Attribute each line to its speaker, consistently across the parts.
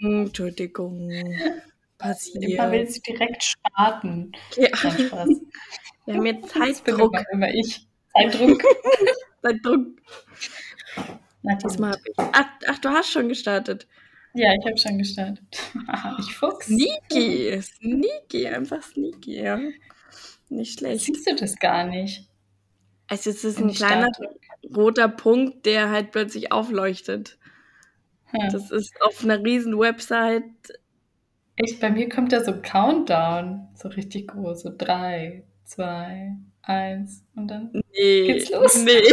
Speaker 1: Entschuldigung. Passiert.
Speaker 2: Immer willst du direkt starten.
Speaker 1: Ja.
Speaker 2: Spaß.
Speaker 1: Wir haben jetzt Zeitdruck.
Speaker 2: immer, immer ich. Zeitdruck.
Speaker 1: Zeitdruck.
Speaker 2: Na.
Speaker 1: Diesmal hab ich. Ach, ach, du hast schon gestartet.
Speaker 2: Ja, ich habe schon gestartet. ich Fuchs.
Speaker 1: Sneaky. Sneaky. Einfach sneaky, ja. Nicht schlecht.
Speaker 2: Siehst du das gar nicht?
Speaker 1: Also es ist ein kleiner roter Punkt, der halt plötzlich aufleuchtet.
Speaker 2: Hm.
Speaker 1: Das ist auf einer riesen Website.
Speaker 2: Echt, bei mir kommt da so Countdown. So richtig groß. So drei, zwei, eins und dann.
Speaker 1: Nee.
Speaker 2: Geht's los?
Speaker 1: Nee.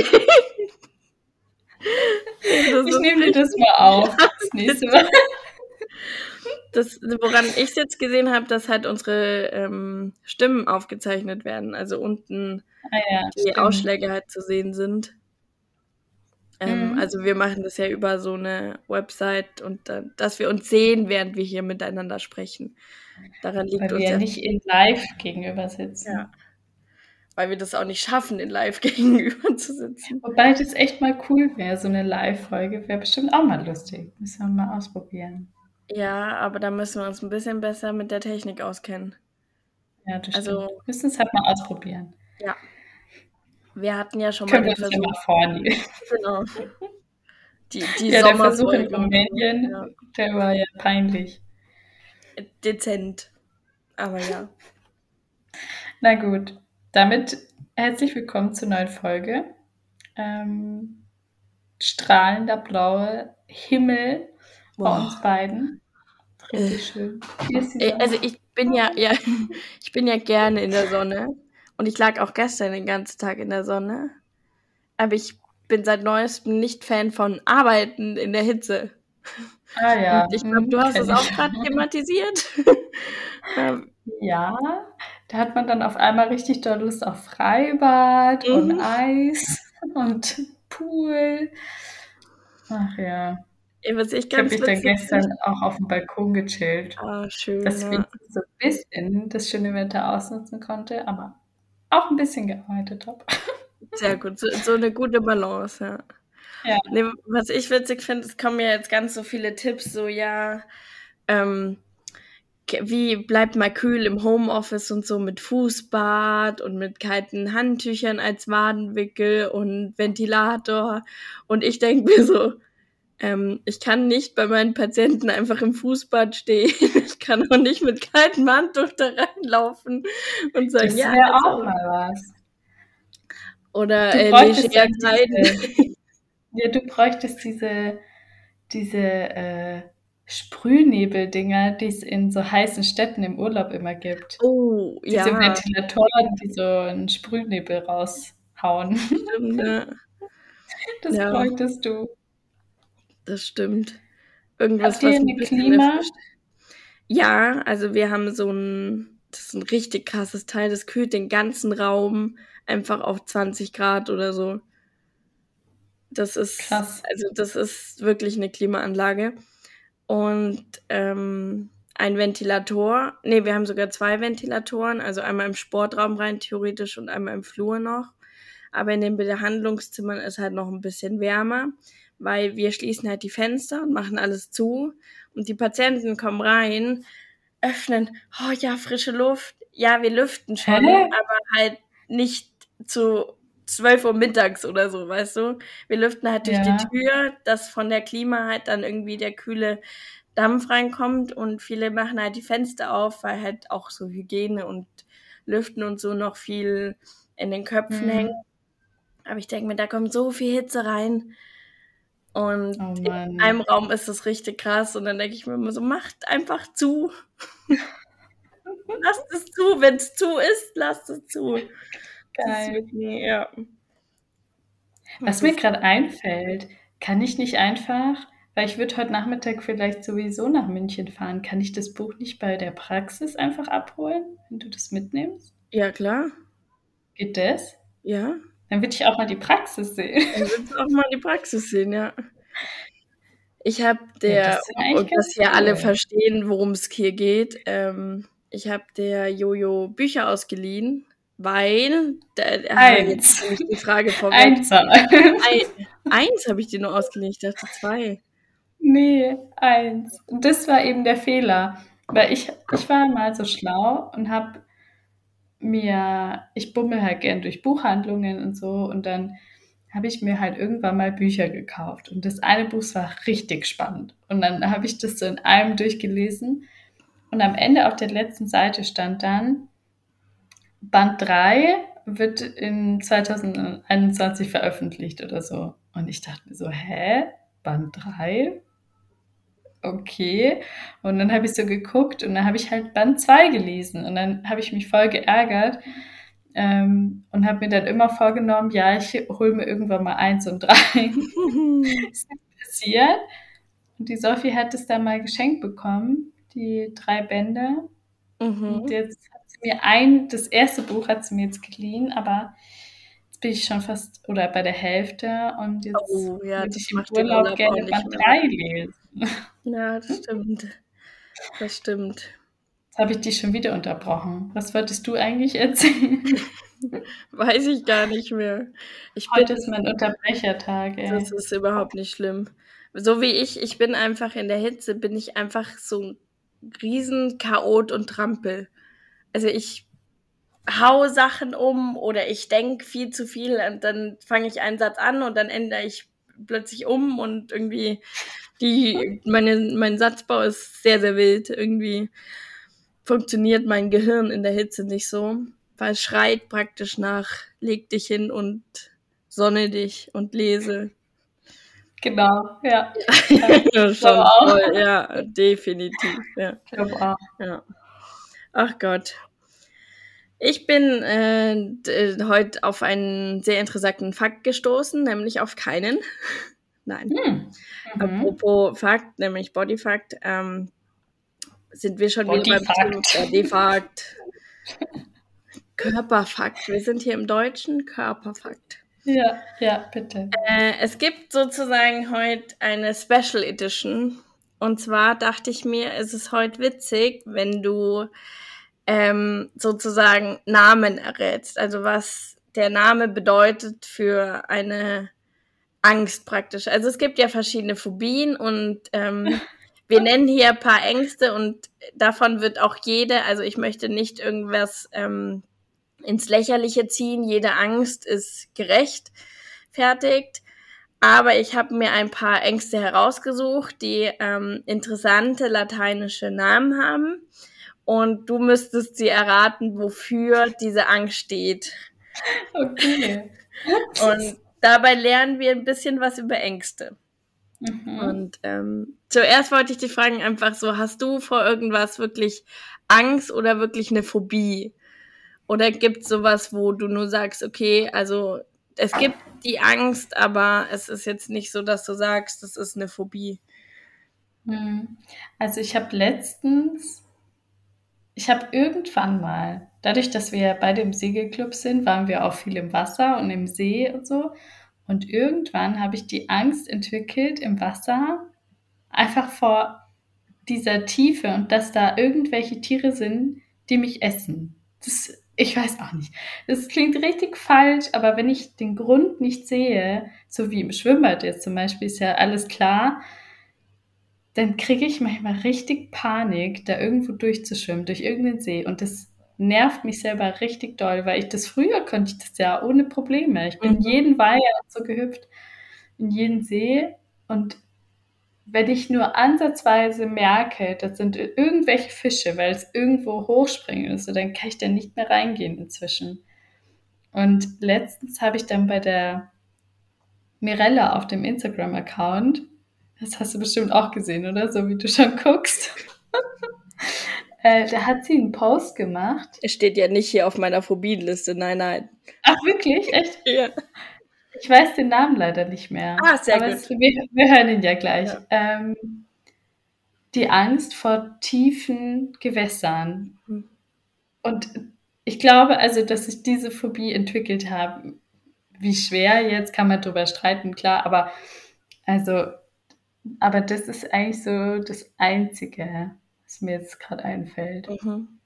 Speaker 2: Ich nehme dir das mal auf. Das nächste Mal.
Speaker 1: das, woran ich es jetzt gesehen habe, dass halt unsere ähm, Stimmen aufgezeichnet werden. Also unten
Speaker 2: Ah ja,
Speaker 1: die
Speaker 2: stimmt.
Speaker 1: Ausschläge halt zu sehen sind. Ähm,
Speaker 2: Mhm.
Speaker 1: Also wir machen das ja über so eine Website und dann, dass wir uns sehen, während wir hier miteinander sprechen. Daran liegt
Speaker 2: Weil
Speaker 1: uns
Speaker 2: wir ja
Speaker 1: ja,
Speaker 2: nicht in live gegenüber sitzen.
Speaker 1: Ja. weil wir das auch nicht schaffen, in live gegenüber zu sitzen.
Speaker 2: Wobei das echt mal cool wäre, so eine Live-Folge wäre bestimmt auch mal lustig. Müssen wir mal ausprobieren.
Speaker 1: Ja, aber da müssen wir uns ein bisschen besser mit der Technik auskennen.
Speaker 2: Ja, das
Speaker 1: Also-
Speaker 2: stimmt. Wir müssen es halt mal ausprobieren.
Speaker 1: Wir hatten ja schon mal
Speaker 2: Können wir
Speaker 1: den Versuch.
Speaker 2: mal vornehmen.
Speaker 1: Genau. Die, die
Speaker 2: Ja, der Versuch in. Rumänien,
Speaker 1: Ja,
Speaker 2: der war ja peinlich.
Speaker 1: dezent. Aber ja.
Speaker 2: Na gut, damit herzlich willkommen zur neuen Folge. Ähm, strahlender blauer Himmel bei
Speaker 1: Boah.
Speaker 2: uns beiden. Richtig schön. Ist die
Speaker 1: Äh. Also ich bin ja, ja, ich bin ja gerne in der Sonne. Und ich lag auch gestern den ganzen Tag in der Sonne. Aber ich bin seit neuestem nicht Fan von Arbeiten in der Hitze.
Speaker 2: ah ja.
Speaker 1: Und ich glaube,
Speaker 2: hm,
Speaker 1: du hast
Speaker 2: kenn
Speaker 1: es auch gerade thematisiert. Ähm,
Speaker 2: Ja, da hat man dann auf einmal richtig doll Lust auf Freibad
Speaker 1: Mhm.
Speaker 2: und Eis und Pool. Ach ja.
Speaker 1: was ich
Speaker 2: Ich habe mich dann gestern auch auf dem Balkon gechillt,
Speaker 1: Ah, schön.
Speaker 2: dass
Speaker 1: Ja.
Speaker 2: ich so ein bisschen das schöne Wetter ausnutzen konnte, aber auch ein bisschen gearbeitet habe.
Speaker 1: Sehr gut. So, so eine gute Balance, ja.
Speaker 2: Ja.
Speaker 1: Nee, was ich witzig finde, es kommen ja jetzt ganz so viele Tipps, so ja, ähm, wie bleibt mal kühl im Homeoffice und so mit Fußbad und mit kalten Handtüchern als Wadenwickel und Ventilator. Und ich denke mir so, ähm, ich kann nicht bei meinen Patienten einfach im Fußbad stehen. Ich kann auch nicht mit kaltem Handtuch da reinlaufen und sagen,
Speaker 2: Das
Speaker 1: ja,
Speaker 2: wäre
Speaker 1: also,
Speaker 2: auch mal was.
Speaker 1: oder
Speaker 2: Du
Speaker 1: äh, leger kleiden.
Speaker 2: diese, ja, du bräuchtest diese, diese äh, Sprühnebeldinger, die es in so heißen Städten im Urlaub immer gibt.
Speaker 1: Oh,
Speaker 2: Diese
Speaker 1: ja,
Speaker 2: Ventilatoren, die so einen Sprühnebel raushauen.
Speaker 1: stimmt, ne?
Speaker 2: Das
Speaker 1: Ja.
Speaker 2: bräuchtest du.
Speaker 1: Das stimmt. Irgendwas,
Speaker 2: Habt ihr
Speaker 1: was ein
Speaker 2: Klima?
Speaker 1: Ja, also wir haben so ein, das ist ein richtig krasses Teil, das kühlt den ganzen Raum einfach auf 20 Grad oder so. Das ist,
Speaker 2: Krass.
Speaker 1: also das ist wirklich eine Klimaanlage. Und ähm, ein Ventilator, nee, wir haben sogar zwei Ventilatoren, also einmal im Sportraum rein theoretisch und einmal im Flur noch. Aber in den Behandlungszimmern ist halt noch ein bisschen wärmer, weil wir schließen halt die Fenster und machen alles zu. Und die Patienten kommen rein, öffnen, oh ja, frische Luft. Ja, wir lüften schon,
Speaker 2: Hä?
Speaker 1: aber halt nicht zu 12 Uhr mittags oder so, weißt du? Wir lüften halt durch
Speaker 2: Ja.
Speaker 1: die Tür, dass von der Klima halt dann irgendwie der kühle Dampf reinkommt und viele machen halt die Fenster auf, weil halt auch so Hygiene und Lüften und so noch viel in den Köpfen
Speaker 2: Mhm.
Speaker 1: hängt. Aber ich denke mir, da kommt so viel Hitze rein. Und
Speaker 2: Oh
Speaker 1: in einem Raum ist das richtig krass. Und dann denke ich mir immer so, macht einfach zu. lasst es zu. Wenn es zu ist, lasst es zu.
Speaker 2: Geil.
Speaker 1: wirklich, ja.
Speaker 2: Was mir gerade einfällt, kann ich nicht einfach, weil ich würde heute Nachmittag vielleicht sowieso nach München fahren, kann ich das Buch nicht bei der Praxis einfach abholen, wenn du das mitnimmst?
Speaker 1: Ja, klar.
Speaker 2: Geht das?
Speaker 1: Ja.
Speaker 2: Dann würde ich auch mal die Praxis sehen.
Speaker 1: Dann willst du auch mal die Praxis sehen, ja. Ich habe
Speaker 2: Ja,
Speaker 1: der,
Speaker 2: das wäre eigentlich
Speaker 1: und dass hier alle verstehen, worum es hier geht, ähm, ich habe der Jojo Bücher ausgeliehen, weil, da, jetzt
Speaker 2: Eins.
Speaker 1: nehme ich die Frage vorweg.
Speaker 2: Einser.
Speaker 1: Ein, eins habe ich dir nur ausgeliehen, ich dachte zwei.
Speaker 2: Nee, eins. Und das war eben der Fehler. Weil ich, ich war mal so schlau und habe mir, ich bummel halt gern durch Buchhandlungen und so und dann habe ich mir halt irgendwann mal Bücher gekauft. Und das eine Buch war richtig spannend. Und dann habe ich das so in einem durchgelesen. Und am Ende auf der letzten Seite stand dann, Band 3 wird in 2021 veröffentlicht oder so. Und ich dachte mir so, hä? Band 3? Okay. Und dann habe ich so geguckt und dann habe ich halt Band 2 gelesen. Und dann habe ich mich voll geärgert ähm, und habe mir dann immer vorgenommen, ja, ich hole mir irgendwann mal 1 und 3. ist nicht passiert. Und die Sophie hat es dann mal geschenkt bekommen, die drei Bände. Mhm. Und jetzt hat sie mir ein, das erste Buch hat sie mir jetzt geliehen, aber jetzt bin ich schon fast oder bei der Hälfte und jetzt oh, ja, würde ich im Urlaub, Urlaub gerne Band 3 lesen.
Speaker 1: Ja, das stimmt. Das stimmt.
Speaker 2: Jetzt habe ich dich schon wieder unterbrochen. Was wolltest du eigentlich erzählen?
Speaker 1: Weiß ich gar nicht mehr.
Speaker 2: Ich Heute bin, ist mein Unterbrechertag. Ey.
Speaker 1: Das ist überhaupt nicht schlimm. So wie ich, ich bin einfach in der Hitze, bin ich einfach so ein riesen Chaot und Trampel. Also ich hau Sachen um oder ich denke viel zu viel und dann fange ich einen Satz an und dann ändere ich plötzlich um und irgendwie die, meine, mein Satzbau ist sehr, sehr wild. Irgendwie funktioniert mein Gehirn in der Hitze nicht so, weil es schreit praktisch nach, leg dich hin und sonne dich und lese.
Speaker 2: Genau, ja.
Speaker 1: ja schon voll, ja, definitiv. Ja. Ich glaube auch. Ja. Ach Gott. Ich bin äh, heute auf einen sehr interessanten Fakt gestoßen, nämlich auf keinen. Nein. Hm. Mhm. Apropos Fakt, nämlich Bodyfakt, ähm, sind wir schon wieder beim Bodyfakt. Körperfakt. Wir sind hier im Deutschen Körperfakt.
Speaker 2: Ja, ja, bitte.
Speaker 1: Äh, es gibt sozusagen heute eine Special Edition. Und zwar dachte ich mir, es ist heute witzig, wenn du ähm, sozusagen Namen errätst. Also was der Name bedeutet für eine Angst praktisch. Also es gibt ja verschiedene Phobien und ähm, wir nennen hier ein paar Ängste und davon wird auch jede, also ich möchte nicht irgendwas ähm, ins Lächerliche ziehen. Jede Angst ist gerechtfertigt. Aber ich habe mir ein paar Ängste herausgesucht, die ähm, interessante lateinische Namen haben. Und du müsstest sie erraten, wofür diese Angst steht.
Speaker 2: Okay.
Speaker 1: Und dabei lernen wir ein bisschen was über Ängste. Mhm. Und ähm, zuerst wollte ich dich fragen, einfach so, hast du vor irgendwas wirklich Angst oder wirklich eine Phobie? Oder gibt es sowas, wo du nur sagst, okay, also es gibt die Angst, aber es ist jetzt nicht so, dass du sagst, das ist eine Phobie.
Speaker 2: Hm. Also ich habe letztens, ich habe irgendwann mal, dadurch, dass wir bei dem Segelclub sind, waren wir auch viel im Wasser und im See und so. Und irgendwann habe ich die Angst entwickelt im Wasser, einfach vor dieser Tiefe und dass da irgendwelche Tiere sind, die mich essen. Das ich weiß auch nicht. Das klingt richtig falsch, aber wenn ich den Grund nicht sehe, so wie im Schwimmbad jetzt zum Beispiel, ist ja alles klar, dann kriege ich manchmal richtig Panik, da irgendwo durchzuschwimmen, durch irgendeinen See. Und das nervt mich selber richtig doll, weil ich das früher konnte ich das ja ohne Probleme. Ich bin mhm. jeden Weiher so gehüpft, in jeden See. Und wenn ich nur ansatzweise merke, das sind irgendwelche Fische, weil es irgendwo hochspringen ist, dann kann ich da nicht mehr reingehen inzwischen. Und letztens habe ich dann bei der Mirella auf dem Instagram-Account, das hast du bestimmt auch gesehen, oder? So wie du schon guckst. äh, da hat sie einen Post gemacht.
Speaker 1: Es steht ja nicht hier auf meiner Phobienliste, nein, nein.
Speaker 2: Ach, wirklich? Echt?
Speaker 1: Ja.
Speaker 2: Ich weiß den Namen leider nicht mehr.
Speaker 1: Ah, sehr aber gut. Es,
Speaker 2: wir, wir, hören ihn ja gleich. Ja. Ähm, die Angst vor tiefen Gewässern. Mhm. Und ich glaube also, dass ich diese Phobie entwickelt habe. Wie schwer jetzt kann man darüber streiten, klar, aber also, aber das ist eigentlich so das Einzige, was mir jetzt gerade einfällt. Mhm.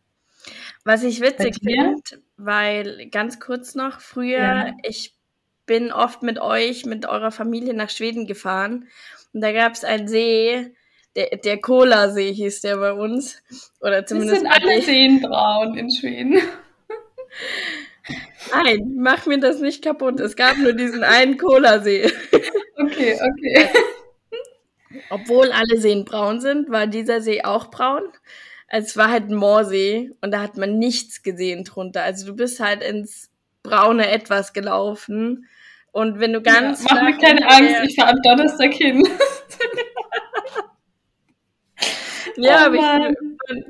Speaker 1: Was ich witzig finde, weil ganz kurz noch, früher, ja. ich bin oft mit euch, mit eurer Familie nach Schweden gefahren. Und da gab es einen See, der, der Cola-See hieß der bei uns. Oder zumindest.
Speaker 2: Das sind alle Seen braun in Schweden.
Speaker 1: Nein, mach mir das nicht kaputt. Es gab nur diesen einen Cola-See.
Speaker 2: Okay, okay.
Speaker 1: Obwohl alle Seen braun sind, war dieser See auch braun. Es war halt ein Moorsee und da hat man nichts gesehen drunter. Also du bist halt ins braune Etwas gelaufen. Und wenn du ganz.
Speaker 2: Ja, mach mir keine Angst, ich fahre am Donnerstag hin.
Speaker 1: ja, oh, aber ich fand,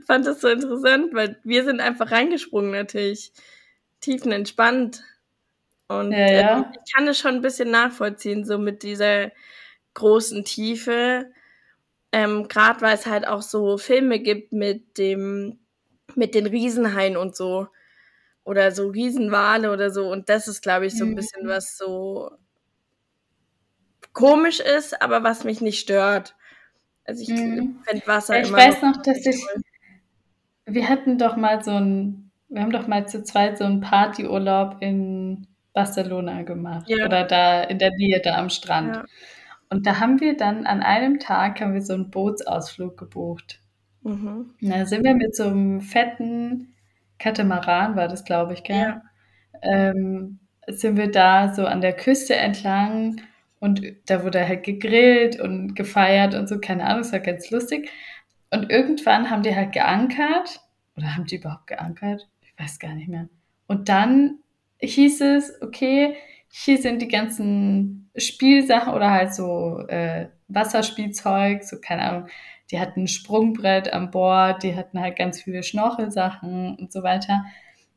Speaker 1: fand das so interessant, weil wir sind einfach reingesprungen natürlich. Tiefenentspannt. Und
Speaker 2: ja, ja.
Speaker 1: Ähm, ich kann es schon ein bisschen nachvollziehen, so mit dieser großen Tiefe. Ähm, Gerade weil es halt auch so Filme gibt mit dem, mit den Riesenhaien und so. Oder so Riesenwale oder so. Und das ist, glaube ich, so ein bisschen mhm. was so komisch ist, aber was mich nicht stört. Also ich mhm. finde Wasser
Speaker 2: ich immer. Ich weiß noch, noch dass ich. Wir hatten doch mal so ein. Wir haben doch mal zu zweit so einen Partyurlaub in Barcelona gemacht. Ja. Oder da in der Nähe da am Strand. Ja. Und da haben wir dann an einem Tag haben wir so einen Bootsausflug gebucht. Mhm. Da sind wir mit so einem fetten Katamaran, war das, glaube ich, gell? Ja. Ähm, sind wir da so an der Küste entlang und da wurde halt gegrillt und gefeiert und so, keine Ahnung, es war ganz lustig. Und irgendwann haben die halt geankert. Oder haben die überhaupt geankert? Ich weiß gar nicht mehr. Und dann hieß es, okay, hier sind die ganzen Spielsachen oder halt so äh, Wasserspielzeug, so keine Ahnung. Die hatten ein Sprungbrett an Bord, die hatten halt ganz viele Schnorchelsachen und so weiter.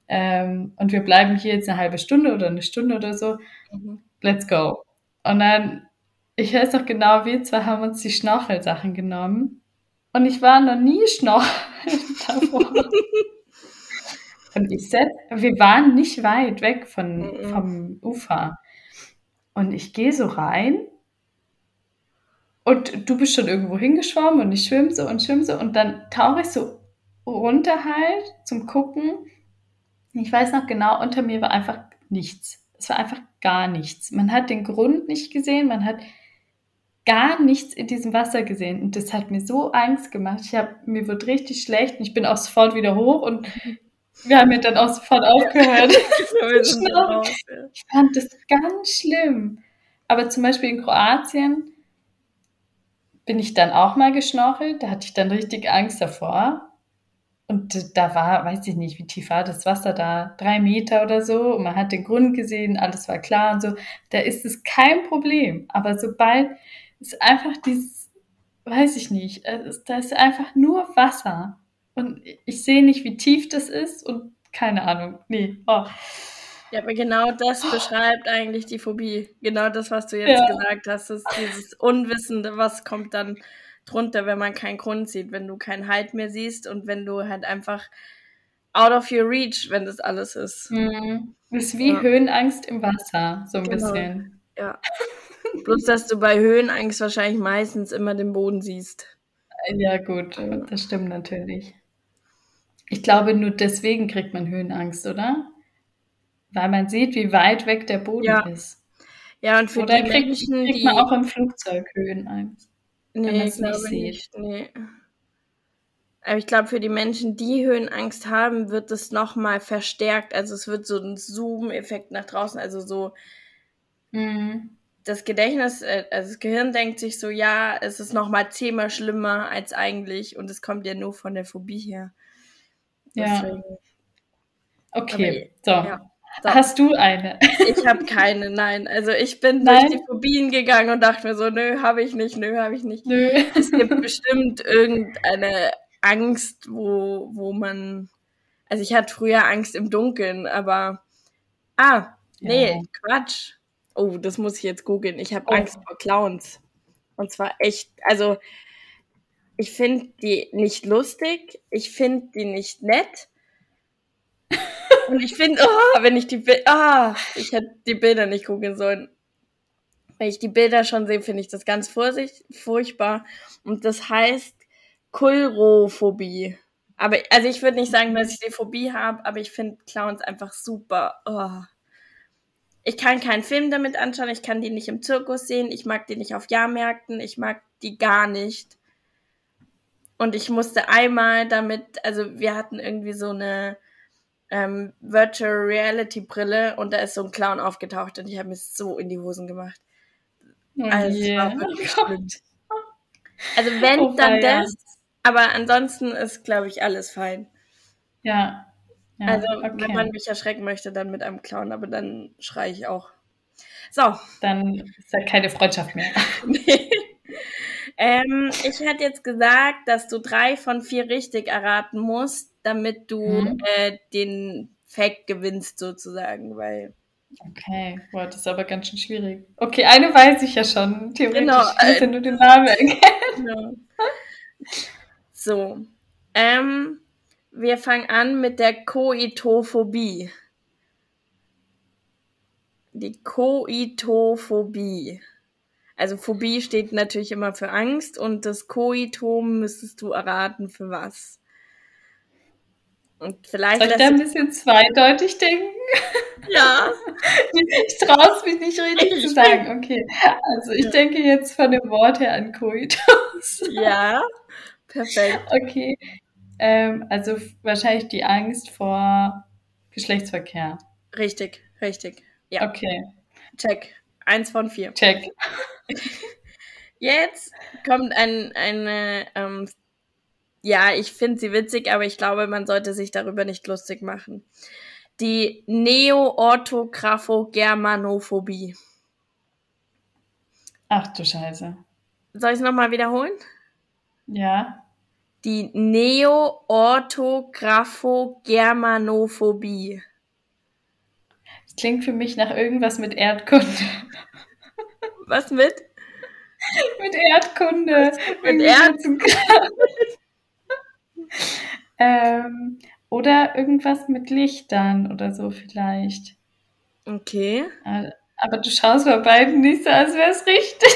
Speaker 2: Ähm, und wir bleiben hier jetzt eine halbe Stunde oder eine Stunde oder so. Mhm. Let's go. Und dann, ich weiß noch genau, wir zwei haben uns die Schnorchelsachen genommen. Und ich war noch nie schnorcheln davor. Ich setz, wir waren nicht weit weg von, mhm. vom Ufer. Und ich gehe so rein und du bist schon irgendwo hingeschwommen und ich schwimme so und schwimme so und dann tauche ich so runter halt zum Gucken. Ich weiß noch genau, unter mir war einfach nichts. Es war einfach gar nichts. Man hat den Grund nicht gesehen, man hat gar nichts in diesem Wasser gesehen und das hat mir so Angst gemacht. Ich hab, mir wird richtig schlecht und ich bin auch sofort wieder hoch und wir haben ja dann auch sofort aufgehört. Ja. ich fand das ganz schlimm. Aber zum Beispiel in Kroatien bin ich dann auch mal geschnorchelt. Da hatte ich dann richtig Angst davor. Und da war, weiß ich nicht, wie tief war das Wasser da? Drei Meter oder so. Und man hat den Grund gesehen, alles war klar und so. Da ist es kein Problem. Aber sobald es einfach dieses, weiß ich nicht, da ist einfach nur Wasser. Und ich sehe nicht, wie tief das ist und keine Ahnung. Nee. Oh.
Speaker 1: Ja, aber genau das beschreibt eigentlich die Phobie. Genau das, was du jetzt ja. gesagt hast, ist dieses Unwissende, was kommt dann drunter, wenn man keinen Grund sieht, wenn du keinen Halt mehr siehst und wenn du halt einfach out of your reach, wenn das alles ist.
Speaker 2: Mhm. Ist wie ja. Höhenangst im Wasser, so ein genau. bisschen.
Speaker 1: Ja. Bloß, dass du bei Höhenangst wahrscheinlich meistens immer den Boden siehst.
Speaker 2: Ja, gut, das stimmt natürlich. Ich glaube, nur deswegen kriegt man Höhenangst, oder? Weil man sieht, wie weit weg der Boden ja. ist.
Speaker 1: Ja, und für
Speaker 2: oder
Speaker 1: die
Speaker 2: kriegt, Menschen, kriegt man auch im Flugzeug Höhenangst.
Speaker 1: Nee, wenn man es nicht sieht. Nee. Aber ich glaube, für die Menschen, die Höhenangst haben, wird es nochmal verstärkt. Also es wird so ein Zoom-Effekt nach draußen, also so mhm. das Gedächtnis, äh, also das Gehirn denkt sich so, ja, es ist nochmal zehnmal schlimmer als eigentlich und es kommt ja nur von der Phobie her.
Speaker 2: Ja. Okay, so. Ja, so. Hast du eine?
Speaker 1: Ich habe keine, nein. Also ich bin nein? durch die Phobien gegangen und dachte mir so, nö, habe ich nicht, nö, habe ich nicht.
Speaker 2: Nö.
Speaker 1: Es gibt bestimmt irgendeine Angst, wo, wo man. Also ich hatte früher Angst im Dunkeln, aber. Ah, nee, ja. Quatsch. Oh, das muss ich jetzt googeln. Ich habe oh. Angst vor Clowns. Und zwar echt, also ich finde die nicht lustig, ich finde die nicht nett. Und ich finde, oh, wenn ich die Bilder, ah, ich hätte die Bilder nicht gucken sollen. Wenn ich die Bilder schon sehe, finde ich das ganz furchtbar. Und das heißt Kulrophobie. Aber, also ich würde nicht sagen, dass ich die Phobie habe, aber ich finde Clowns einfach super. Oh. ich kann keinen Film damit anschauen, ich kann die nicht im Zirkus sehen, ich mag die nicht auf Jahrmärkten, ich mag die gar nicht. Und ich musste einmal damit, also wir hatten irgendwie so eine ähm, Virtual Reality Brille und da ist so ein Clown aufgetaucht und ich habe mir so in die Hosen gemacht.
Speaker 2: Oh
Speaker 1: Also schlimm. Also wenn,
Speaker 2: Oh
Speaker 1: dann
Speaker 2: weia.
Speaker 1: das. Aber ansonsten ist, glaube ich, alles fein.
Speaker 2: Ja. ja.
Speaker 1: also
Speaker 2: okay.
Speaker 1: wenn man mich erschrecken möchte, dann mit einem Clown, aber dann schreie ich auch. So.
Speaker 2: Dann ist da keine Freundschaft mehr.
Speaker 1: ähm, ich hätte jetzt gesagt, dass du drei von vier richtig erraten musst, damit du
Speaker 2: Mhm.
Speaker 1: äh, den Fact gewinnst sozusagen, weil
Speaker 2: Okay, boah, das ist aber ganz schön schwierig. Okay, eine weiß ich ja schon, theoretisch.
Speaker 1: Genau,
Speaker 2: Ich muss ja nur den Namen erkennen.
Speaker 1: Ja. So. Ähm, wir fangen an mit der Koitophobie. Die Koitophobie. Also Phobie steht natürlich immer für Angst und das Koito müsstest du erraten für was. Und vielleicht
Speaker 2: Soll ich da ein bisschen zweideutig denken?
Speaker 1: ja,
Speaker 2: Ich traue es mich nicht richtig
Speaker 1: Ich
Speaker 2: zu sagen. Okay, also ich
Speaker 1: Ja.
Speaker 2: denke jetzt von dem Wort her an Koitus.
Speaker 1: ja, perfekt.
Speaker 2: Okay, ähm, also wahrscheinlich die Angst vor Geschlechtsverkehr.
Speaker 1: Richtig, richtig. Ja,
Speaker 2: Okay,
Speaker 1: check. Eins von vier.
Speaker 2: check.
Speaker 1: Jetzt kommt ein, eine, ähm, ja, ich finde sie witzig, aber ich glaube, man sollte sich darüber nicht lustig machen. Die Neo-Orthographogermanophobie.
Speaker 2: Ach du Scheiße.
Speaker 1: Soll ich es nochmal wiederholen?
Speaker 2: Ja,
Speaker 1: Die Neo-Orthographogermanophobie.
Speaker 2: Klingt für mich nach irgendwas mit Erdkunde.
Speaker 1: Was mit?
Speaker 2: mit Erdkunde. Irgendwie
Speaker 1: Erd-
Speaker 2: so zum Kram. ähm, oder irgendwas mit Lichtern oder so vielleicht.
Speaker 1: Okay.
Speaker 2: Aber, aber du schaust bei beiden nicht so, als wäre es richtig.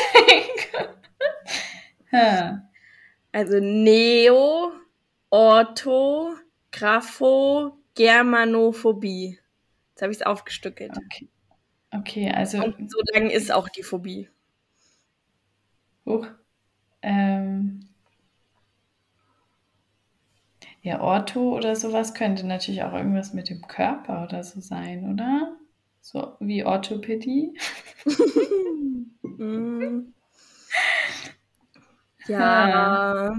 Speaker 1: Also Neo-Orthographogermanophobie. Jetzt habe ich es aufgestückelt.
Speaker 2: Okay. okay, also
Speaker 1: Und so lang ist auch die Phobie.
Speaker 2: Huch. Ähm, ja, Ortho oder sowas könnte natürlich auch irgendwas mit dem Körper oder so sein, oder? So wie Orthopädie.
Speaker 1: Mm. Ja,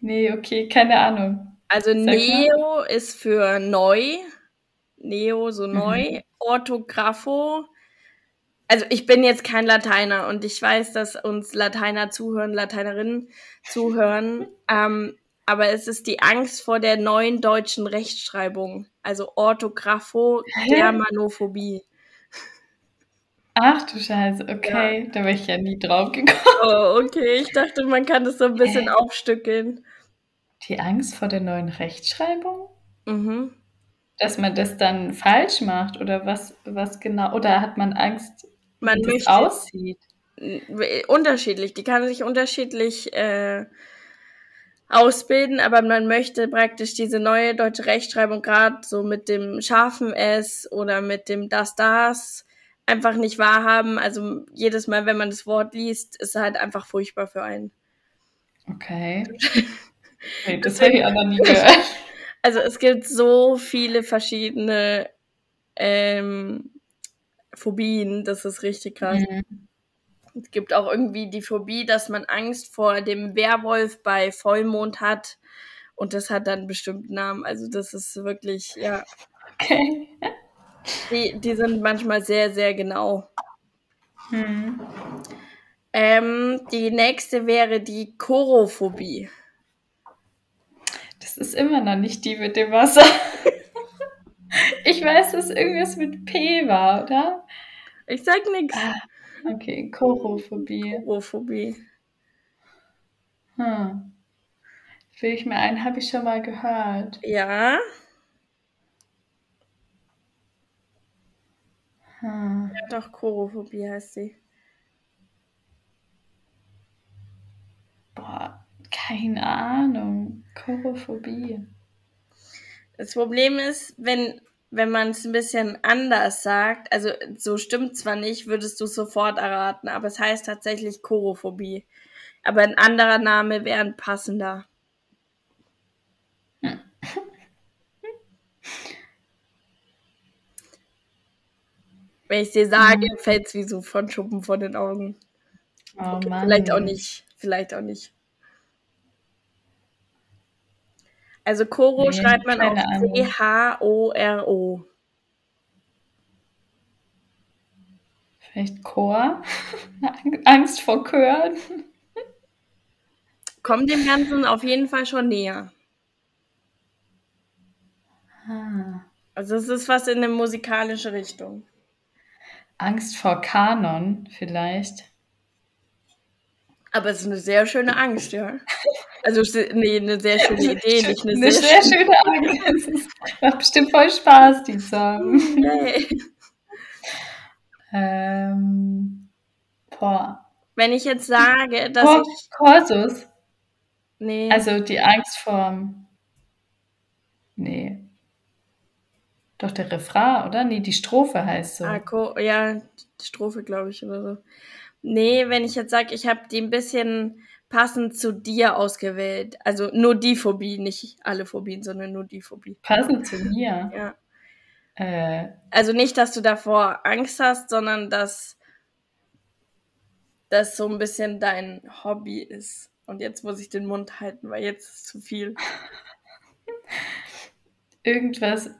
Speaker 2: Nee, okay, keine Ahnung.
Speaker 1: also
Speaker 2: Sag mal.
Speaker 1: Neo ist für neu. Neo so
Speaker 2: Mhm.
Speaker 1: neu. Orthographo. Also ich bin jetzt kein Lateiner und ich weiß, dass uns Lateiner zuhören, Lateinerinnen zuhören. ähm, aber es ist die Angst vor der neuen deutschen Rechtschreibung. Also Orthographo,
Speaker 2: Hä?
Speaker 1: Germanophobie.
Speaker 2: Ach du Scheiße, okay. Da wäre ich ja nie drauf gekommen.
Speaker 1: Oh, okay. Ich dachte, man kann das so ein bisschen aufstückeln.
Speaker 2: Die Angst vor der neuen Rechtschreibung?
Speaker 1: Mhm.
Speaker 2: Dass man das dann falsch macht oder was, was genau? Oder hat man Angst,
Speaker 1: Man
Speaker 2: wie
Speaker 1: möchte
Speaker 2: aussieht?
Speaker 1: unterschiedlich. Die kann sich unterschiedlich äh, ausbilden, aber man möchte praktisch diese neue deutsche Rechtschreibung gerade so mit dem scharfen S oder mit dem das das einfach nicht wahrhaben. Also jedes Mal, wenn man das Wort liest, ist halt einfach furchtbar für einen.
Speaker 2: Okay. Nee, das hätte ich auch noch nie gehört.
Speaker 1: Also es gibt so viele verschiedene ähm, Phobien, das ist richtig krass.
Speaker 2: Mhm.
Speaker 1: Es gibt auch irgendwie die Phobie, dass man Angst vor dem Werwolf bei Vollmond hat. Und das hat dann einen bestimmten Namen. Also das ist wirklich, ja,
Speaker 2: Okay.
Speaker 1: die, die sind manchmal sehr, sehr genau.
Speaker 2: Mhm.
Speaker 1: Ähm, die nächste wäre die Chorophobie.
Speaker 2: Das ist immer noch nicht die mit dem Wasser. Ich weiß, dass irgendwas mit P war, oder?
Speaker 1: Ich sag nix.
Speaker 2: Ah, okay, Chorophobie.
Speaker 1: Chorophobie.
Speaker 2: Hm. Will ich mir ein, habe ich schon mal gehört.
Speaker 1: Ja,
Speaker 2: Hm.
Speaker 1: ja doch, Chorophobie heißt sie.
Speaker 2: Boah, keine Ahnung. Chorophobie.
Speaker 1: Das Problem ist, wenn wenn man es ein bisschen anders sagt, also so stimmt zwar nicht, würdest du sofort erraten, aber es heißt tatsächlich Chorophobie. Aber ein anderer Name wäre ein passender. Wenn ich dir sage, mhm. fällt es wie so von Schuppen von den Augen. Oh, okay, vielleicht auch nicht. Vielleicht auch nicht. Also Koro nee, schreibt man auch C-H-O-R-O.
Speaker 2: Vielleicht Chor? Angst vor Chören?
Speaker 1: Kommt dem Ganzen auf jeden Fall schon näher.
Speaker 2: Ah.
Speaker 1: Also es ist was in eine musikalische Richtung.
Speaker 2: Angst vor Kanon vielleicht.
Speaker 1: Aber es ist eine sehr schöne Angst, ja. Also nee, eine sehr schöne Idee, nicht eine,
Speaker 2: eine sehr, sehr schöne Angst. Es macht bestimmt voll Spaß, die haben. Nee. ähm, boah.
Speaker 1: Wenn ich jetzt sage, dass
Speaker 2: Cor
Speaker 1: ich...
Speaker 2: Korsus?
Speaker 1: Nee.
Speaker 2: Also die Angst vor... Nee. Doch der Refrain, oder? Nee, die Strophe heißt so.
Speaker 1: Ah, ja, die Strophe, glaube ich, oder so. Nee, wenn ich jetzt sage, ich habe die ein bisschen passend zu dir ausgewählt. Also nur die Phobie, nicht alle Phobien, sondern nur die Phobie.
Speaker 2: Passend zu mir?
Speaker 1: Ja.
Speaker 2: Äh.
Speaker 1: Also nicht, dass du davor Angst hast, sondern dass das so ein bisschen dein Hobby ist. Und jetzt muss ich den Mund halten, weil jetzt ist zu viel.
Speaker 2: Irgendwas.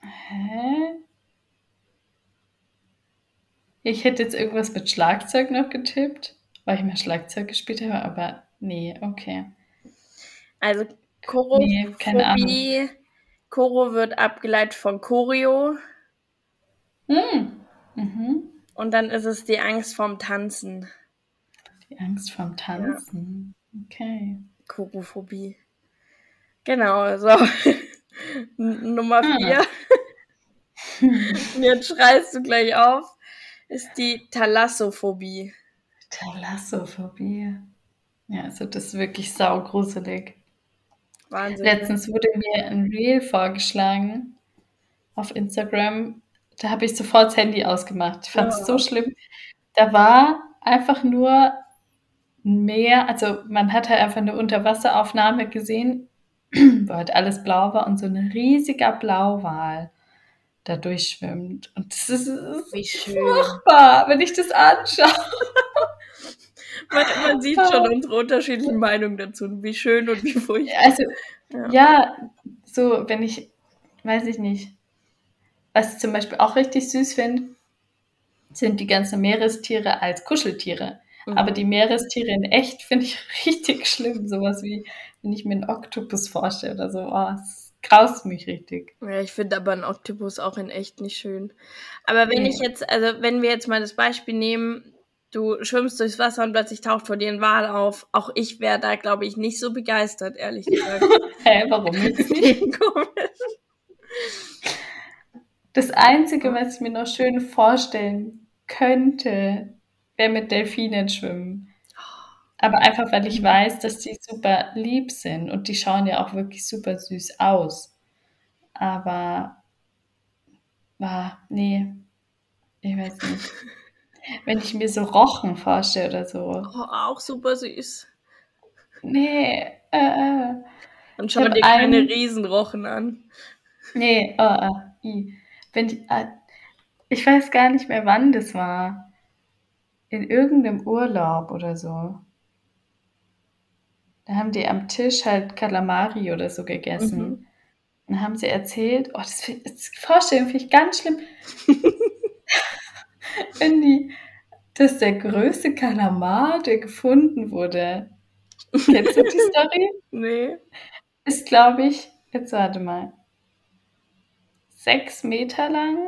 Speaker 2: Hä? Ich hätte jetzt irgendwas mit Schlagzeug noch getippt, weil ich mal Schlagzeug gespielt habe, aber nee, okay.
Speaker 1: Also Choro, nee. Choro wird abgeleitet von Choreo.
Speaker 2: Mm. Mhm.
Speaker 1: Und dann ist es die Angst vorm Tanzen.
Speaker 2: Die Angst vorm Tanzen. Ja. Okay.
Speaker 1: Chorophobie. Genau, so. Nummer ah. vier. Ah. Jetzt schreist du gleich auf ist die Thalassophobie.
Speaker 2: Thalassophobie. Ja, also das ist wirklich saugruselig.
Speaker 1: Wahnsinn.
Speaker 2: Letztens wurde mir ein Reel vorgeschlagen auf Instagram. Da habe ich sofort das Handy ausgemacht. Ich fand es ja. so schlimm. Da war einfach nur ein Meer, also man hat halt einfach eine Unterwasseraufnahme gesehen, wo halt alles blau war und so ein riesiger Blauwal da durchschwimmt. Und das ist, das
Speaker 1: schön.
Speaker 2: furchtbar, wenn ich das anschaue.
Speaker 1: man, man, sieht schon unsere unterschiedlichen Meinungen dazu, wie schön und wie furchtbar.
Speaker 2: Also, ja. ja, so, wenn ich, weiß ich nicht, was ich zum Beispiel auch richtig süß finde, sind die ganzen Meerestiere als Kuscheltiere. Mhm. Aber die Meerestiere in echt finde ich richtig schlimm. Sowas wie, wenn ich mir einen Oktopus vorstelle oder so. Oh, das graust mich richtig.
Speaker 1: Ja, ich finde aber einen Oktopus auch in echt nicht schön. Aber wenn nee. ich jetzt, also wenn wir jetzt mal das Beispiel nehmen, du schwimmst durchs Wasser und plötzlich taucht vor dir ein Wal auf. Auch ich wäre da, glaube ich, nicht so begeistert, ehrlich gesagt.
Speaker 2: Hä, warum nicht? Das Einzige, was ich mir noch schön vorstellen könnte, wäre mit Delfinen schwimmen. Aber einfach, weil ich weiß, dass die super lieb sind und die schauen ja auch wirklich super süß aus. Aber, war, nee, ich weiß nicht. Wenn ich mir so Rochen vorstelle oder so.
Speaker 1: Oh, auch super süß.
Speaker 2: Nee, äh, äh.
Speaker 1: Dann schau dir keine einen... Riesenrochen an.
Speaker 2: Nee, äh, äh, Wenn die, äh, ich weiß gar nicht mehr, wann das war. In irgendeinem Urlaub oder so. Da haben die am Tisch halt Kalamari oder so gegessen. Mhm. Dann haben sie erzählt, oh, das, das Vorstellung finde ich ganz schlimm. Wenn die, dass der größte Kalamar, der gefunden wurde. Kennst du die Story?
Speaker 1: Nee.
Speaker 2: Ist, glaube ich, jetzt warte mal, sechs Meter lang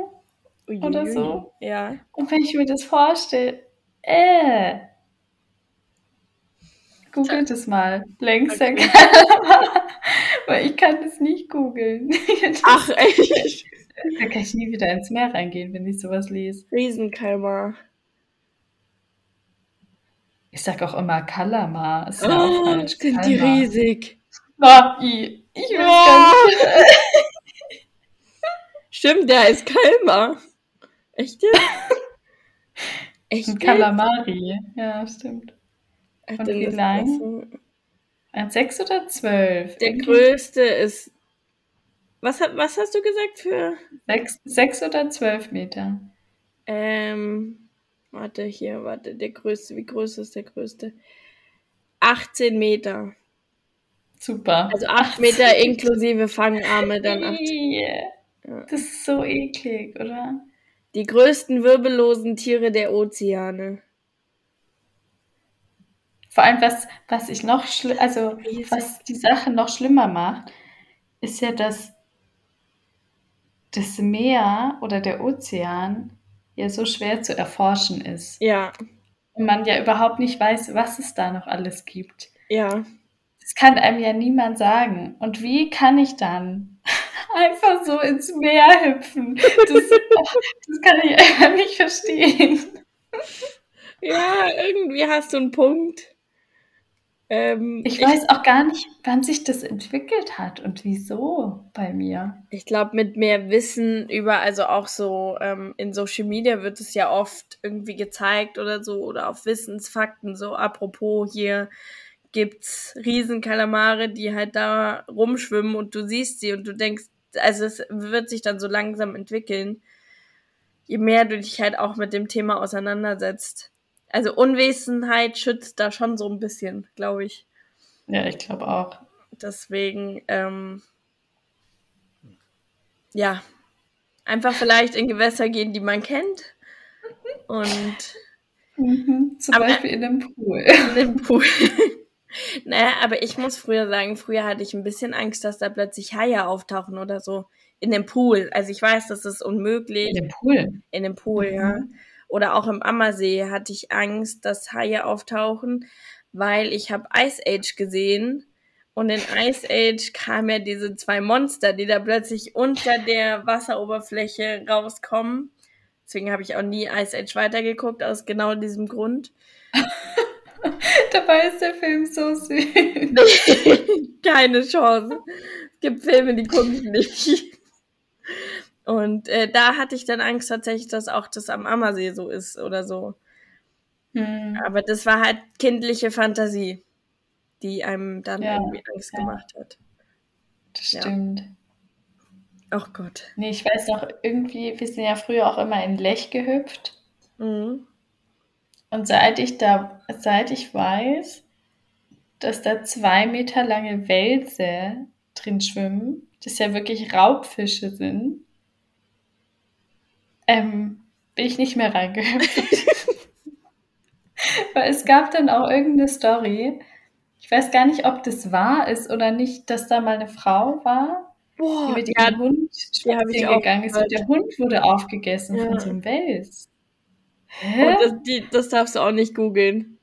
Speaker 2: Ui, oder so.
Speaker 1: Ja.
Speaker 2: Und wenn ich mir das vorstelle, äh, Googelt es mal. Längster okay. Kalamar. Weil ich kann das nicht googeln.
Speaker 1: Ach, echt?
Speaker 2: Da kann ich nie wieder ins Meer reingehen, wenn ich sowas lese.
Speaker 1: Riesenkalmar.
Speaker 2: Ich sag auch immer Kalamar. Ist ja oh, falsch.
Speaker 1: Sind Kalmar. die riesig?
Speaker 2: Oh, ich, ganz
Speaker 1: Stimmt, der heißt Kalmar. Echt jetzt?
Speaker 2: Echt Ein Kalamari. Ja, stimmt. Ach, Und wie lang? So. Sechs oder zwölf?
Speaker 1: Der größte ist. Was, was hast du gesagt für?
Speaker 2: Sechs, sechs oder zwölf Meter.
Speaker 1: Ähm, warte, hier, warte, der größte, wie groß ist der größte? 18 Meter.
Speaker 2: Super.
Speaker 1: Also 8 Meter inklusive Fangarme dann 8.
Speaker 2: Ja. Das ist so eklig, oder?
Speaker 1: Die größten wirbellosen Tiere der Ozeane.
Speaker 2: Vor allem, was, was ich noch also was die Sache noch schlimmer macht, ist ja, dass das Meer oder der Ozean ja so schwer zu erforschen ist.
Speaker 1: Ja.
Speaker 2: Und man ja überhaupt nicht weiß, was es da noch alles gibt.
Speaker 1: Ja.
Speaker 2: Das kann einem ja niemand sagen. Und wie kann ich dann einfach so ins Meer hüpfen? Das, das kann ich einfach nicht verstehen.
Speaker 1: Ja, irgendwie hast du einen Punkt.
Speaker 2: Ähm, ich weiß ich, auch gar nicht, wann sich das entwickelt hat und wieso bei mir.
Speaker 1: Ich glaube, mit mehr Wissen über, also auch so ähm, in Social Media wird es ja oft irgendwie gezeigt oder so, oder auf Wissensfakten, so apropos hier gibt's Riesenkalamare, die halt da rumschwimmen und du siehst sie und du denkst, also es wird sich dann so langsam entwickeln, je mehr du dich halt auch mit dem Thema auseinandersetzt. Also Unwissenheit schützt da schon so ein bisschen, glaube ich.
Speaker 2: Ja, ich glaube auch.
Speaker 1: Deswegen, ähm, ja, einfach vielleicht in Gewässer gehen, die man kennt. Und
Speaker 2: mhm, zum aber, Beispiel in dem Pool.
Speaker 1: In dem Pool. naja, aber ich muss früher sagen, früher hatte ich ein bisschen Angst, dass da plötzlich Haie auftauchen oder so. In dem Pool. Also ich weiß, das ist unmöglich.
Speaker 2: In dem Pool?
Speaker 1: In dem Pool, mhm. ja. Oder auch im Ammersee hatte ich Angst, dass Haie auftauchen, weil ich habe Ice Age gesehen und in Ice Age kamen ja diese zwei Monster, die da plötzlich unter der Wasseroberfläche rauskommen. Deswegen habe ich auch nie Ice Age weitergeguckt, aus genau diesem Grund.
Speaker 2: Dabei ist der Film so süß.
Speaker 1: Keine Chance. Es gibt Filme, die gucke ich nicht. Und äh, da hatte ich dann Angst tatsächlich, dass auch das am Ammersee so ist oder so. Hm. Aber das war halt kindliche Fantasie, die einem dann ja, irgendwie Angst ja. gemacht hat.
Speaker 2: Das stimmt.
Speaker 1: Ach oh Gott.
Speaker 2: Nee, ich weiß noch, irgendwie, wir sind ja früher auch immer in Lech gehüpft. Mhm. Und seit ich da, seit ich weiß, dass da zwei Meter lange Wälse drin schwimmen, das ja wirklich Raubfische sind, ähm, bin ich nicht mehr reingehüpft. Weil es gab dann auch irgendeine Story. Ich weiß gar nicht, ob das wahr ist oder nicht, dass da mal eine Frau war, Boah, die mit ihrem ja, Hund spazieren gegangen ist und der Hund wurde aufgegessen ja. von so einem Wels.
Speaker 1: Hä? Und das, die, das darfst du auch nicht googeln.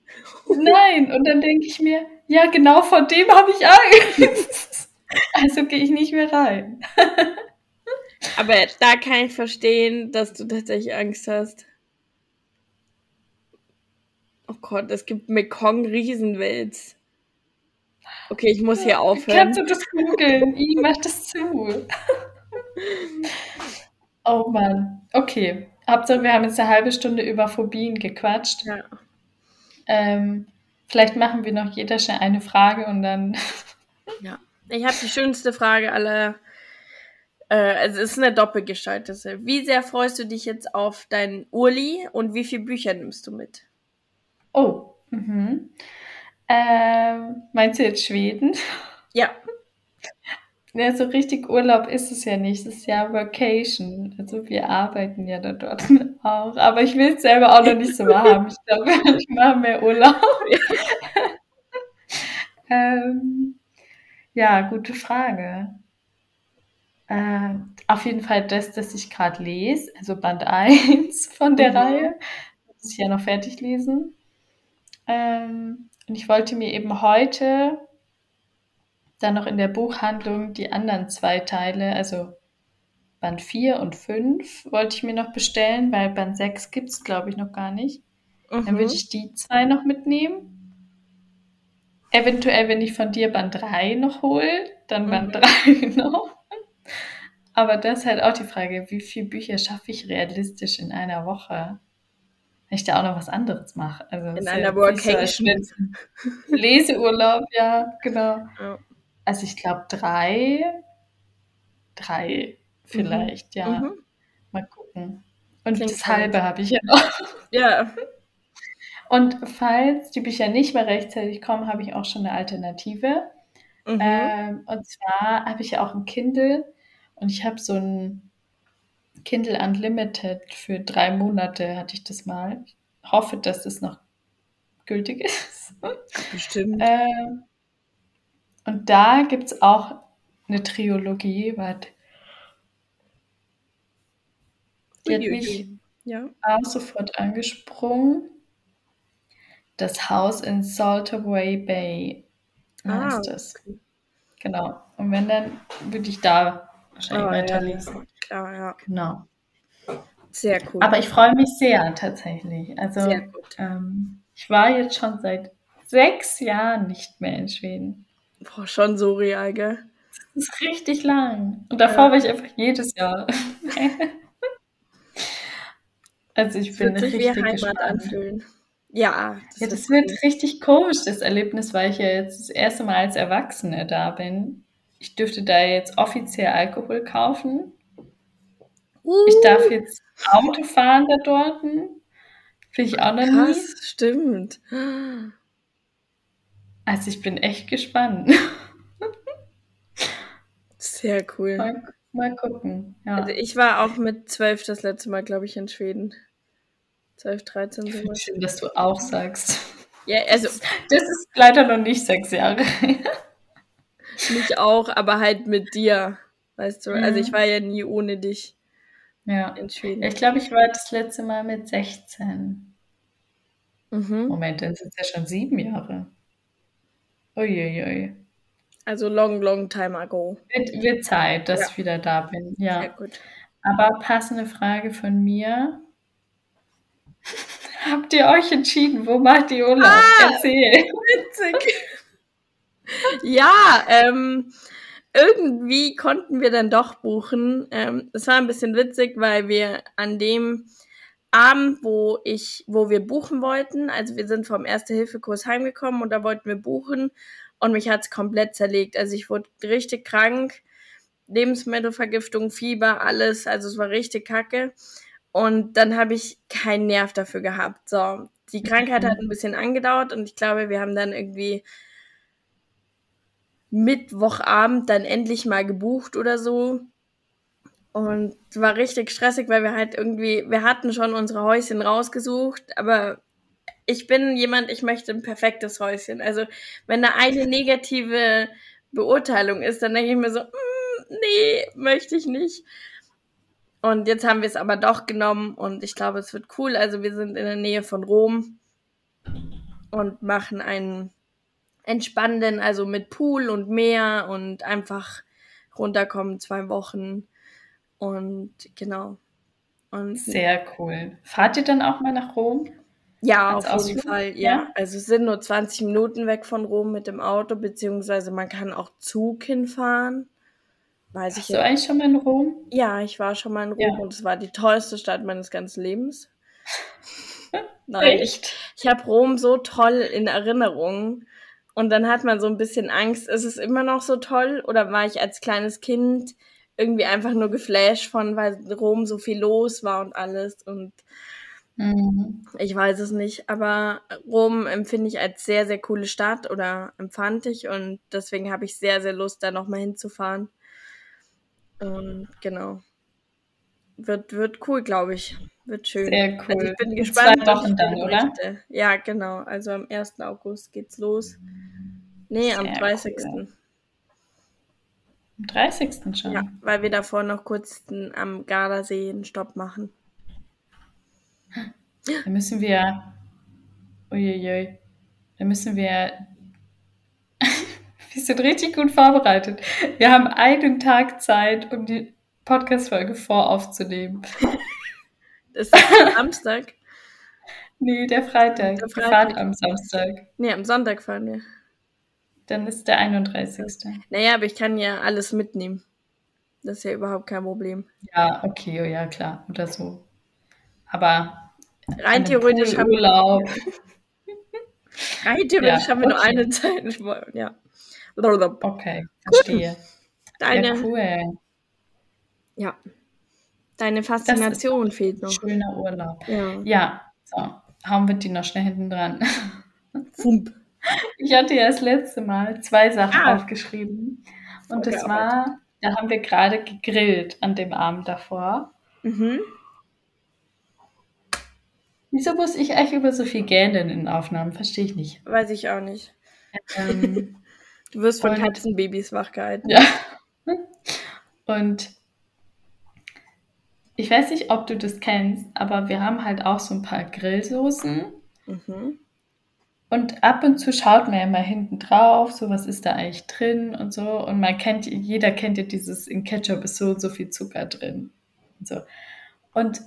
Speaker 2: Nein, und dann denke ich mir, ja, genau vor dem habe ich Angst. Also gehe ich nicht mehr rein.
Speaker 1: Aber da kann ich verstehen, dass du tatsächlich Angst hast. Oh Gott, es gibt Mekong Riesenwels. Okay, ich muss hier aufhören.
Speaker 2: Kannst du das googeln? Ich mach das zu. oh Mann. Okay. Hauptsache, wir haben jetzt eine halbe Stunde über Phobien gequatscht.
Speaker 1: Ja.
Speaker 2: Ähm, vielleicht machen wir noch jeder schnell eine Frage und dann.
Speaker 1: ja. Ich habe die schönste Frage aller also es ist eine doppelgestaltete. Wie sehr freust du dich jetzt auf deinen Urli und wie viele Bücher nimmst du mit?
Speaker 2: Oh, mhm. Ähm, meinst du jetzt Schweden?
Speaker 1: Ja.
Speaker 2: Ja, so richtig Urlaub ist es ja nicht. Es ist ja Vacation. Also wir arbeiten ja da dort auch. Aber ich will es selber auch noch nicht so haben. Ich glaube, ich mache mehr Urlaub. ähm, ja, gute Frage. Äh, auf jeden Fall das, das ich gerade lese, also Band 1 von der mhm. Reihe. Das muss ich ja noch fertig lesen. Ähm, und ich wollte mir eben heute dann noch in der Buchhandlung die anderen zwei Teile, also Band 4 und 5, wollte ich mir noch bestellen, weil Band 6 gibt es, glaube ich, noch gar nicht. Mhm. Dann würde ich die zwei noch mitnehmen. Eventuell, wenn ich von dir Band 3 noch hole, dann Band mhm. 3 noch. Aber das ist halt auch die Frage, wie viele Bücher schaffe ich realistisch in einer Woche? Wenn ich da auch noch was anderes mache. Also
Speaker 1: In einer
Speaker 2: ja so,
Speaker 1: Workation.
Speaker 2: Leseurlaub, ja, genau.
Speaker 1: Ja.
Speaker 2: Also ich glaube drei, drei vielleicht, ja.
Speaker 1: Mhm.
Speaker 2: Mal gucken. Und
Speaker 1: Klingt
Speaker 2: das halbe habe ich ja noch.
Speaker 1: Ja.
Speaker 2: Und falls die Bücher nicht mehr rechtzeitig kommen, habe ich auch schon eine Alternative.
Speaker 1: Mhm.
Speaker 2: Ähm, und zwar habe ich ja auch ein Kindle und ich habe so ein Kindle Unlimited für drei Monate hatte ich das mal. Ich hoffe, dass das noch gültig ist.
Speaker 1: Bestimmt.
Speaker 2: Ähm, und da gibt es auch eine Trilogie, warte. Die hat mich
Speaker 1: Ja.
Speaker 2: auch sofort angesprungen. Das Haus in Saltaway Bay
Speaker 1: Ah,
Speaker 2: heißt es. Genau. Und wenn, dann würde ich da wahrscheinlich
Speaker 1: Oh, ja.
Speaker 2: weiterlesen.
Speaker 1: Klar, ja.
Speaker 2: Genau.
Speaker 1: Sehr cool.
Speaker 2: Aber ich freue mich sehr tatsächlich. Also
Speaker 1: Sehr gut.
Speaker 2: ähm, ich war jetzt schon seit sechs Jahren nicht mehr in Schweden.
Speaker 1: Boah, schon so real, gell?
Speaker 2: Das ist richtig lang. Und davor
Speaker 1: Ja.
Speaker 2: war ich einfach jedes Jahr. also ich
Speaker 1: Es
Speaker 2: bin
Speaker 1: wird sich wie
Speaker 2: richtig
Speaker 1: Heimat
Speaker 2: gespannt.
Speaker 1: anfühlen. Ja,
Speaker 2: Ja, das
Speaker 1: wird
Speaker 2: wird richtig komisch, das Erlebnis, weil ich ja jetzt das erste Mal als Erwachsene da bin. Ich dürfte da jetzt offiziell Alkohol kaufen.
Speaker 1: cool.
Speaker 2: Ich
Speaker 1: Uh,
Speaker 2: darf jetzt Auto fahren da dort. Finde ich auch noch nie.
Speaker 1: krass, stimmt.
Speaker 2: Also ich bin echt gespannt.
Speaker 1: Sehr cool.
Speaker 2: Mal, mal gucken. Ja.
Speaker 1: Also ich war auch mit zwölf das letzte Mal, glaube ich, in Schweden. 12, 13
Speaker 2: Ich finde
Speaker 1: sowas.
Speaker 2: schön, dass du auch sagst.
Speaker 1: Ja, also
Speaker 2: Das ist leider noch nicht sechs Jahre.
Speaker 1: Mich auch, aber halt mit dir. Weißt du, also ich
Speaker 2: Mhm.
Speaker 1: war ja nie ohne dich
Speaker 2: Ja.
Speaker 1: in Schweden.
Speaker 2: Ich glaube, ich war das letzte Mal mit 16.
Speaker 1: Mhm.
Speaker 2: Moment, dann sind es ja schon sieben Jahre. Uiuiui.
Speaker 1: Also long, long time ago.
Speaker 2: Wird, wird Zeit, dass
Speaker 1: Ja.
Speaker 2: ich wieder da bin.
Speaker 1: Sehr
Speaker 2: Ja.
Speaker 1: gut.
Speaker 2: Aber passende Frage von mir. Habt ihr euch entschieden, wo macht ihr Urlaub?
Speaker 1: Ah!
Speaker 2: Erzähl.
Speaker 1: Witzig. ja, ähm, irgendwie konnten wir dann doch buchen. Ähm, es war ein bisschen witzig, weil wir an dem Abend, wo ich, wo wir buchen wollten, also wir sind vom Erste-Hilfe-Kurs heimgekommen und da wollten wir buchen und mich hat's komplett zerlegt. Also ich wurde richtig krank, Lebensmittelvergiftung, Fieber, alles, also es war richtig kacke. Und dann habe ich keinen Nerv dafür gehabt. So, die Krankheit hat ein bisschen angedauert und ich glaube, wir haben dann irgendwie Mittwochabend dann endlich mal gebucht oder so. Und war richtig stressig, weil wir halt irgendwie, wir hatten schon unsere Häuschen rausgesucht, aber ich bin jemand, ich möchte ein perfektes Häuschen. Also wenn da eine negative Beurteilung ist, dann denke ich mir so, mm, nee, möchte ich nicht. Und jetzt haben wir es aber doch genommen und ich glaube, es wird cool. Also wir sind in der Nähe von Rom und machen einen entspannenden, also mit Pool und Meer und einfach runterkommen zwei Wochen. Und genau. Und
Speaker 2: Sehr cool. Fahrt ihr dann auch mal nach Rom?
Speaker 1: ja, auf jeden
Speaker 2: Ausflug?
Speaker 1: Fall, ja.
Speaker 2: Ja?
Speaker 1: Also es sind nur 20 Minuten weg von Rom mit dem Auto, beziehungsweise man kann auch Zug hinfahren. Weiß ich
Speaker 2: Warst du
Speaker 1: jetzt.
Speaker 2: eigentlich schon mal in Rom?
Speaker 1: Ja, ich war schon mal in Rom
Speaker 2: Ja.
Speaker 1: und es war die tollste Stadt meines ganzen Lebens. Nein, ich, ich habe Rom so toll in Erinnerung. Und dann hat man so ein bisschen Angst, ist es immer noch so toll? Oder war ich als kleines Kind irgendwie einfach nur geflasht von, weil Rom so viel los war und alles? Und
Speaker 2: Mhm.
Speaker 1: ich weiß es nicht. Aber Rom empfinde ich als sehr, sehr coole Stadt oder empfand ich. Und deswegen habe ich sehr, sehr Lust, da nochmal hinzufahren. Und genau. Wird, wird cool, glaube ich. Wird schön.
Speaker 2: Sehr
Speaker 1: Also
Speaker 2: cool.
Speaker 1: ich bin
Speaker 2: In
Speaker 1: gespannt,
Speaker 2: zwei Wochen dann, oder?
Speaker 1: berichte. Ja, genau. Also am 1. August geht's los. Nee, am
Speaker 2: Sehr
Speaker 1: 30.
Speaker 2: cool. Am 30. schon.
Speaker 1: Ja, weil wir davor noch kurz den, am Gardasee einen Stopp machen.
Speaker 2: Da müssen wir. Uiuiui. Da müssen wir. wir sind richtig gut vorbereitet. Wir haben einen Tag Zeit, um die Podcast-Folge voraufzunehmen.
Speaker 1: Das ist am Samstag.
Speaker 2: Nee, der Freitag.
Speaker 1: Der
Speaker 2: Wir
Speaker 1: Freitag.
Speaker 2: fahren am Samstag.
Speaker 1: Nee, am Sonntag fahren wir.
Speaker 2: Dann ist der 31.
Speaker 1: Naja, aber ich kann ja alles mitnehmen. Das ist ja überhaupt kein Problem.
Speaker 2: Ja, okay, oh ja, klar. Oder so. Aber
Speaker 1: rein theoretisch haben
Speaker 2: wir.
Speaker 1: rein theoretisch ja, haben wir okay. nur eine Zeit. Ja.
Speaker 2: Okay, verstehe.
Speaker 1: Deine,
Speaker 2: ja, cool.
Speaker 1: Ja. Deine Faszination fehlt noch.
Speaker 2: Schöner Urlaub.
Speaker 1: Ja.
Speaker 2: ja, so. Hauen wir die noch schnell hinten dran. Fump. Ich hatte ja das letzte Mal zwei Sachen ah. aufgeschrieben. Und das war, da haben wir gerade gegrillt an dem Abend davor.
Speaker 1: Mhm.
Speaker 2: Wieso muss ich eigentlich über so viel gähnen in Aufnahmen? Verstehe ich nicht.
Speaker 1: Weiß ich auch nicht. Ähm, du wirst von Katzenbabys wachgehalten.
Speaker 2: Ja. Und ich weiß nicht, ob du das kennst, aber wir haben halt auch so ein paar Grillsoßen.
Speaker 1: Mhm.
Speaker 2: Und ab und zu schaut man ja mal hinten drauf, so was ist da eigentlich drin und so. Und man kennt, jeder kennt ja dieses, in Ketchup ist so und so viel Zucker drin. Und so. Und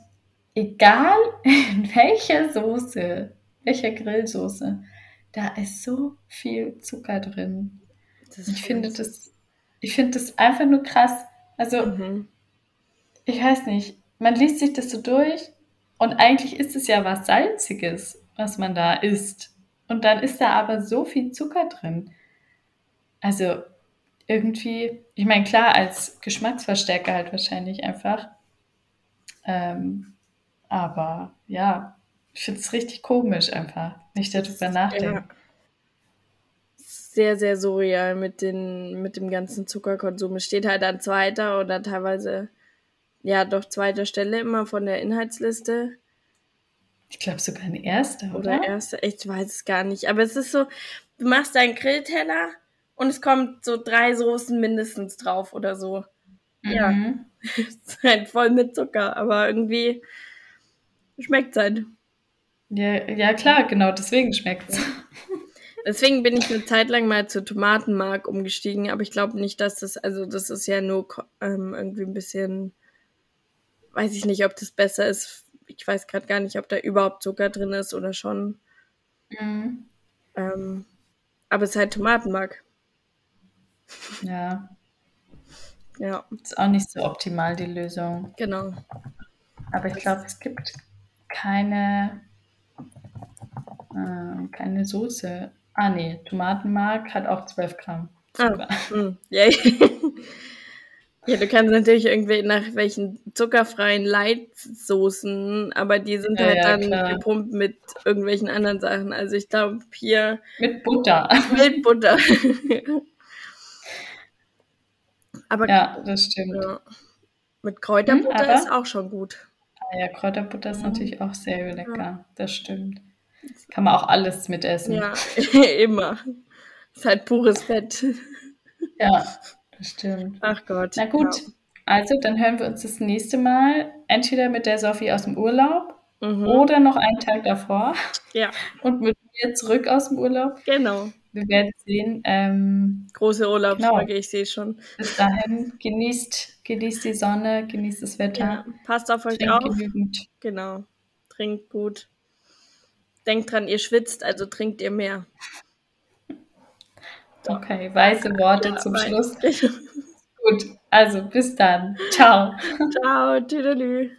Speaker 2: egal in welcher Soße, welcher Grillsoße, da ist so viel Zucker drin. ich finde das, ich finde das einfach nur krass. Also,
Speaker 1: mhm.
Speaker 2: Ich weiß nicht, man liest sich das so durch und eigentlich ist es ja was Salziges, was man da isst. Und dann ist da aber so viel Zucker drin. Also irgendwie, ich meine, klar, als Geschmacksverstärker halt wahrscheinlich einfach. Ähm, aber ja, ich finde es richtig komisch einfach, wenn ich darüber nachdenke. Ja.
Speaker 1: Sehr, sehr surreal mit, den, mit dem ganzen Zuckerkonsum. Es steht halt an zweiter oder teilweise, ja, doch zweiter Stelle immer von der Inhaltsliste.
Speaker 2: Ich glaube sogar eine erste, oder?
Speaker 1: Oder erste, ich weiß es gar nicht. Aber es ist so, du machst deinen Grillteller und es kommt so drei Soßen mindestens drauf oder so.
Speaker 2: Mhm.
Speaker 1: Ja. es ist halt voll mit Zucker, aber irgendwie schmeckt es halt.
Speaker 2: Ja, ja, klar, genau, deswegen schmeckt es.
Speaker 1: Deswegen bin ich eine Zeit lang mal zu Tomatenmark umgestiegen, aber ich glaube nicht, dass das, also das ist ja nur ähm, irgendwie ein bisschen, weiß ich nicht, ob das besser ist ich weiß gerade gar nicht, ob da überhaupt Zucker drin ist oder schon.
Speaker 2: Mhm.
Speaker 1: Ähm, aber es ist halt Tomatenmark.
Speaker 2: Ja.
Speaker 1: Ja.
Speaker 2: Ist auch nicht so optimal die Lösung.
Speaker 1: Genau.
Speaker 2: Aber ich glaube, es gibt keine, äh, keine Soße. Ah, nee, Tomatenmark hat auch 12 Gramm.
Speaker 1: Zucker. Ah, mm, yeah. Ja, du kannst natürlich irgendwie nach welchen zuckerfreien Leitsoßen, aber die sind ja, halt ja, dann klar. gepumpt mit irgendwelchen anderen Sachen. Also ich glaube hier.
Speaker 2: Mit Butter.
Speaker 1: Mit Butter. aber
Speaker 2: ja, das stimmt. Ja.
Speaker 1: Mit Kräuterbutter hm, ist auch schon gut.
Speaker 2: Ah ja, Kräuterbutter ist natürlich auch sehr lecker. Das stimmt. Kann man auch alles mitessen.
Speaker 1: Ja, immer. Ist halt pures Fett.
Speaker 2: Ja. Das stimmt.
Speaker 1: Ach Gott.
Speaker 2: Na gut, ja. also dann hören wir uns das nächste Mal entweder mit der Sophie aus dem Urlaub mhm. oder noch einen Tag davor.
Speaker 1: Ja.
Speaker 2: Und mit mir zurück aus dem Urlaub.
Speaker 1: Genau.
Speaker 2: Wir werden sehen. Ähm,
Speaker 1: Große Urlaubsfolge, genau. ich sehe schon.
Speaker 2: Bis dahin, genießt, genießt die Sonne, genießt das Wetter. Ja,
Speaker 1: passt auf euch
Speaker 2: Trinkt
Speaker 1: auf.
Speaker 2: Genügend.
Speaker 1: Genau. Trinkt gut. Denkt dran, ihr schwitzt, also trinkt ihr mehr.
Speaker 2: Okay, weise Worte ja, zum Schluss. Gut, also bis dann. Ciao.
Speaker 1: Ciao, tüdelü.